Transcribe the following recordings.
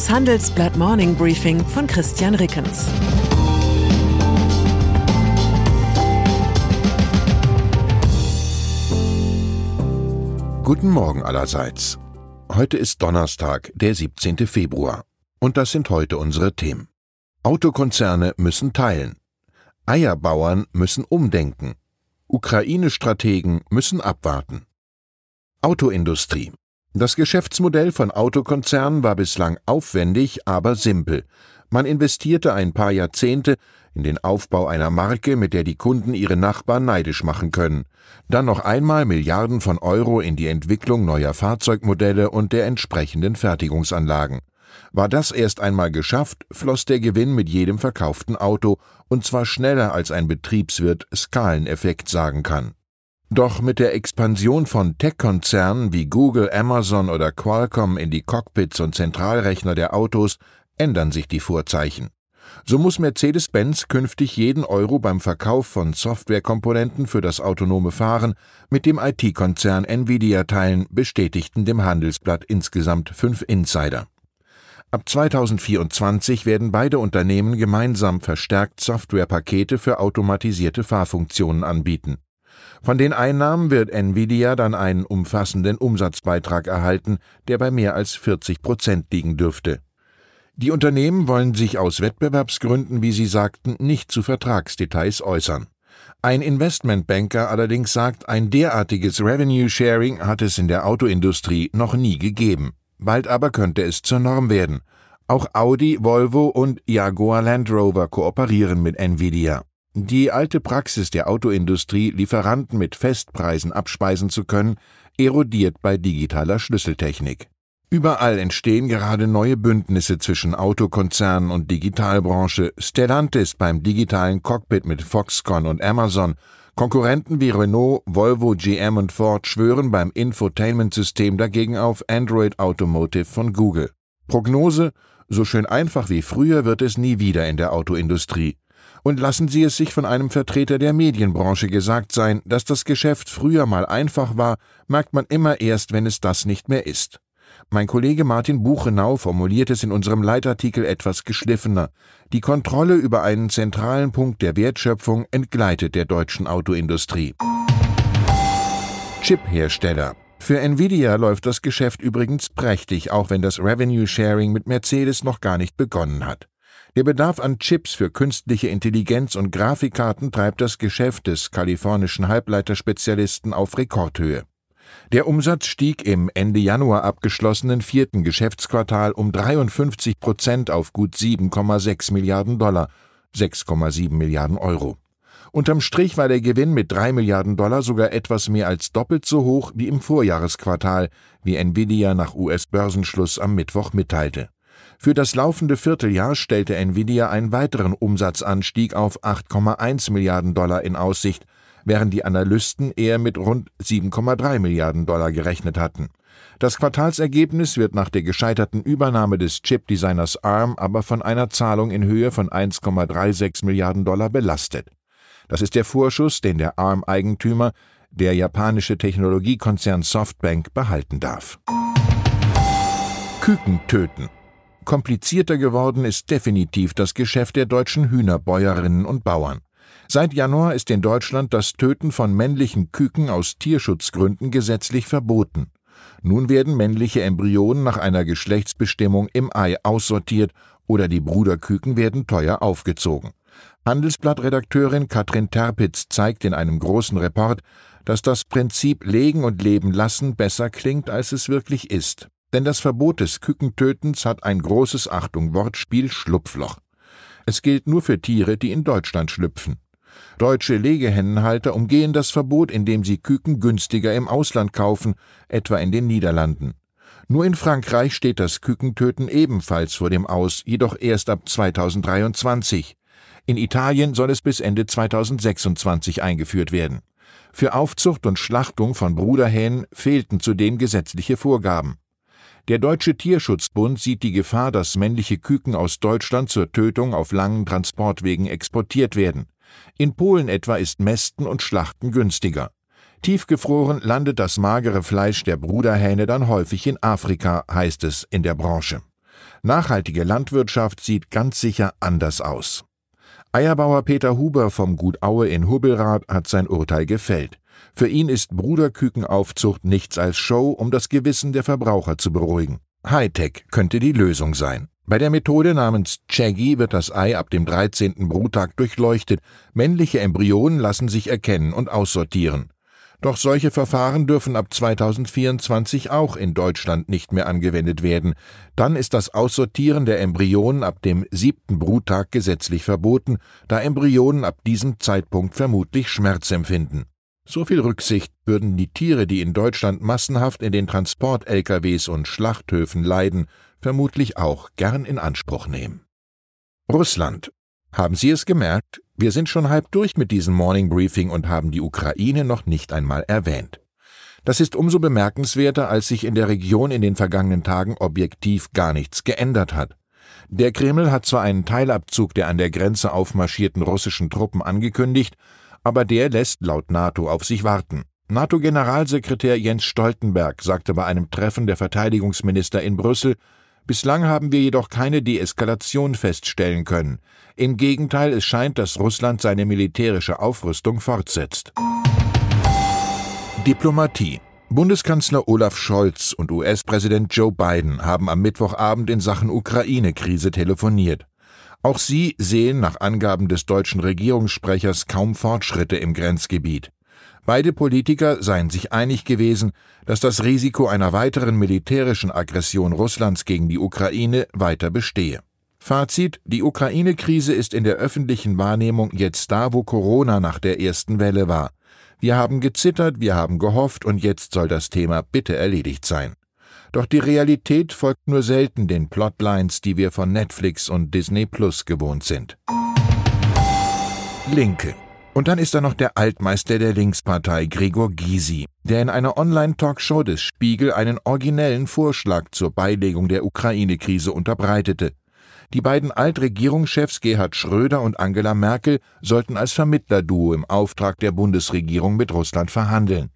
Das Handelsblatt Morning Briefing von Christian Rickens. Guten Morgen allerseits. Heute ist Donnerstag, der 17. Februar. Und das sind heute unsere Themen. Autokonzerne müssen teilen. Eierbauern müssen umdenken. Ukraine-Strategen müssen abwarten. Autoindustrie. Das Geschäftsmodell von Autokonzernen war bislang aufwendig, aber simpel. Man investierte ein paar Jahrzehnte in den Aufbau einer Marke, mit der die Kunden ihre Nachbarn neidisch machen können. Dann noch einmal Milliarden von Euro in die Entwicklung neuer Fahrzeugmodelle und der entsprechenden Fertigungsanlagen. War das erst einmal geschafft, floss der Gewinn mit jedem verkauften Auto, und zwar schneller als ein Betriebswirt Skaleneffekt sagen kann. Doch mit der Expansion von Tech-Konzernen wie Google, Amazon oder Qualcomm in die Cockpits und Zentralrechner der Autos ändern sich die Vorzeichen. So muss Mercedes-Benz künftig jeden Euro beim Verkauf von Softwarekomponenten für das autonome Fahren mit dem IT-Konzern Nvidia teilen, bestätigten dem Handelsblatt insgesamt fünf Insider. Ab 2024 werden beide Unternehmen gemeinsam verstärkt Softwarepakete für automatisierte Fahrfunktionen anbieten. Von den Einnahmen wird Nvidia dann einen umfassenden Umsatzbeitrag erhalten, der bei mehr als 40 Prozent liegen dürfte. Die Unternehmen wollen sich aus Wettbewerbsgründen, wie sie sagten, nicht zu Vertragsdetails äußern. Ein Investmentbanker allerdings sagt, ein derartiges Revenue Sharing hat es in der Autoindustrie noch nie gegeben. Bald aber könnte es zur Norm werden. Auch Audi, Volvo und Jaguar Land Rover kooperieren mit Nvidia. Die alte Praxis der Autoindustrie, Lieferanten mit Festpreisen abspeisen zu können, erodiert bei digitaler Schlüsseltechnik. Überall entstehen gerade neue Bündnisse zwischen Autokonzernen und Digitalbranche, Stellantis beim digitalen Cockpit mit Foxconn und Amazon, Konkurrenten wie Renault, Volvo, GM und Ford schwören beim Infotainment-System dagegen auf Android Automotive von Google. Prognose: So schön einfach wie früher wird es nie wieder in der Autoindustrie. Und lassen Sie es sich von einem Vertreter der Medienbranche gesagt sein, dass das Geschäft früher mal einfach war, merkt man immer erst, wenn es das nicht mehr ist. Mein Kollege Martin Buchenau formuliert es in unserem Leitartikel etwas geschliffener. Die Kontrolle über einen zentralen Punkt der Wertschöpfung entgleitet der deutschen Autoindustrie. Chip-Hersteller. Für Nvidia läuft das Geschäft übrigens prächtig, auch wenn das Revenue Sharing mit Mercedes noch gar nicht begonnen hat. Der Bedarf an Chips für künstliche Intelligenz und Grafikkarten treibt das Geschäft des kalifornischen Halbleiterspezialisten auf Rekordhöhe. Der Umsatz stieg im Ende Januar abgeschlossenen vierten Geschäftsquartal um 53 Prozent auf gut 7,6 Milliarden Dollar, 6,7 Milliarden Euro. Unterm Strich war der Gewinn mit 3 Milliarden Dollar sogar etwas mehr als doppelt so hoch wie im Vorjahresquartal, wie Nvidia nach US-Börsenschluss am Mittwoch mitteilte. Für das laufende Vierteljahr stellte Nvidia einen weiteren Umsatzanstieg auf 8,1 Milliarden Dollar in Aussicht, während die Analysten eher mit rund 7,3 Milliarden Dollar gerechnet hatten. Das Quartalsergebnis wird nach der gescheiterten Übernahme des Chip-Designers ARM aber von einer Zahlung in Höhe von 1,36 Milliarden Dollar belastet. Das ist der Vorschuss, den der ARM-Eigentümer, der japanische Technologiekonzern Softbank, behalten darf. Küken töten. Komplizierter geworden ist definitiv das Geschäft der deutschen Hühnerbäuerinnen und Bauern. Seit Januar ist in Deutschland das Töten von männlichen Küken aus Tierschutzgründen gesetzlich verboten. Nun werden männliche Embryonen nach einer Geschlechtsbestimmung im Ei aussortiert oder die Bruderküken werden teuer aufgezogen. Handelsblattredakteurin Katrin Terpitz zeigt in einem großen Report, dass das Prinzip Legen und Leben lassen besser klingt, als es wirklich ist. Denn das Verbot des Kükentötens hat ein großes Achtung Wortspiel Schlupfloch. Es gilt nur für Tiere, die in Deutschland schlüpfen. Deutsche Legehennenhalter umgehen das Verbot, indem sie Küken günstiger im Ausland kaufen, etwa in den Niederlanden. Nur in Frankreich steht das Kükentöten ebenfalls vor dem Aus, jedoch erst ab 2023. In Italien soll es bis Ende 2026 eingeführt werden. Für Aufzucht und Schlachtung von Bruderhähnen fehlten zudem gesetzliche Vorgaben. Der Deutsche Tierschutzbund sieht die Gefahr, dass männliche Küken aus Deutschland zur Tötung auf langen Transportwegen exportiert werden. In Polen etwa ist Mästen und Schlachten günstiger. Tiefgefroren landet das magere Fleisch der Bruderhähne dann häufig in Afrika, heißt es in der Branche. Nachhaltige Landwirtschaft sieht ganz sicher anders aus. Eierbauer Peter Huber vom Gut Aue in Hubbelrath hat sein Urteil gefällt. Für ihn ist Bruderkükenaufzucht nichts als Show, um das Gewissen der Verbraucher zu beruhigen. Hightech könnte die Lösung sein. Bei der Methode namens Chaggy wird das Ei ab dem 13. Bruttag durchleuchtet. Männliche Embryonen lassen sich erkennen und aussortieren. Doch solche Verfahren dürfen ab 2024 auch in Deutschland nicht mehr angewendet werden. Dann ist das Aussortieren der Embryonen ab dem siebten Bruttag gesetzlich verboten, da Embryonen ab diesem Zeitpunkt vermutlich Schmerz empfinden. So viel Rücksicht würden die Tiere, die in Deutschland massenhaft in den Transport-LKWs und Schlachthöfen leiden, vermutlich auch gern in Anspruch nehmen. Russland. Haben Sie es gemerkt? Wir sind schon halb durch mit diesem Morning Briefing und haben die Ukraine noch nicht einmal erwähnt. Das ist umso bemerkenswerter, als sich in der Region in den vergangenen Tagen objektiv gar nichts geändert hat. Der Kreml hat zwar einen Teilabzug der an der Grenze aufmarschierten russischen Truppen angekündigt, aber der lässt laut NATO auf sich warten. NATO-Generalsekretär Jens Stoltenberg sagte bei einem Treffen der Verteidigungsminister in Brüssel, Bislang haben wir jedoch keine Deeskalation feststellen können. Im Gegenteil, es scheint, dass Russland seine militärische Aufrüstung fortsetzt. Diplomatie Bundeskanzler Olaf Scholz und US-Präsident Joe Biden haben am Mittwochabend in Sachen Ukraine-Krise telefoniert. Auch sie sehen nach Angaben des deutschen Regierungssprechers kaum Fortschritte im Grenzgebiet. Beide Politiker seien sich einig gewesen, dass das Risiko einer weiteren militärischen Aggression Russlands gegen die Ukraine weiter bestehe. Fazit, die Ukraine-Krise ist in der öffentlichen Wahrnehmung jetzt da, wo Corona nach der ersten Welle war. Wir haben gezittert, wir haben gehofft und jetzt soll das Thema bitte erledigt sein. Doch die Realität folgt nur selten den Plotlines, die wir von Netflix und Disney Plus gewohnt sind. Linke. Und dann ist da noch der Altmeister der Linkspartei, Gregor Gysi, der in einer Online-Talkshow des Spiegel einen originellen Vorschlag zur Beilegung der Ukraine-Krise unterbreitete. Die beiden Altregierungschefs Gerhard Schröder und Angela Merkel sollten als Vermittlerduo im Auftrag der Bundesregierung mit Russland verhandeln.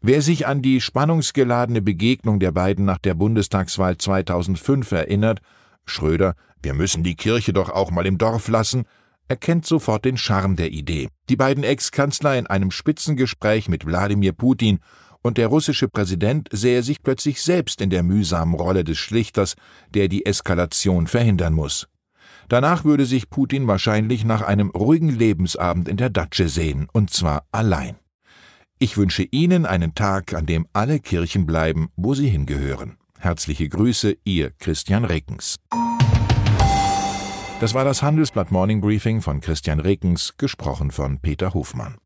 Wer sich an die spannungsgeladene Begegnung der beiden nach der Bundestagswahl 2005 erinnert, Schröder, wir müssen die Kirche doch auch mal im Dorf lassen, erkennt sofort den Charme der Idee. Die beiden Ex-Kanzler in einem Spitzengespräch mit Wladimir Putin und der russische Präsident sähe sich plötzlich selbst in der mühsamen Rolle des Schlichters, der die Eskalation verhindern muss. Danach würde sich Putin wahrscheinlich nach einem ruhigen Lebensabend in der Datsche sehen, und zwar allein. Ich wünsche Ihnen einen Tag, an dem alle Kirchen bleiben, wo sie hingehören. Herzliche Grüße, Ihr Christian Reckens. Das war das Handelsblatt Morning Briefing von Christian Reckens, gesprochen von Peter Hofmann.